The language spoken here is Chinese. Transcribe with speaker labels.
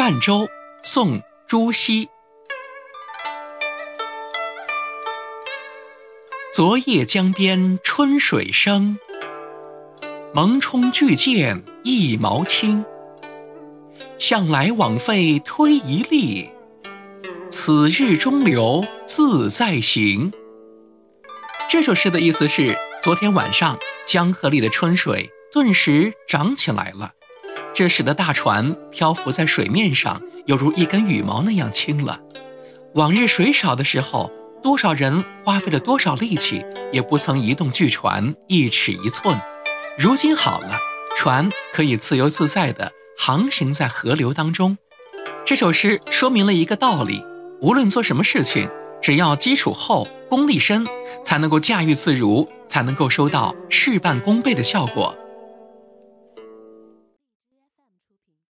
Speaker 1: 泛舟，宋·朱熹。昨夜江边春水生，艨艟巨舰一毛轻。向来枉费推移力，此日中流自在行。这首诗的意思是：昨天晚上江河里的春水顿时涨起来了，这使得大船漂浮在水面上，犹如一根羽毛那样轻了。往日水少的时候，多少人花费了多少力气，也不曾移动巨船一尺一寸。如今好了，船可以自由自在的。航行在河流当中，这首诗说明了一个道理：无论做什么事情，只要基础厚、功力深，才能够驾驭自如，才能够收到事半功倍的效果。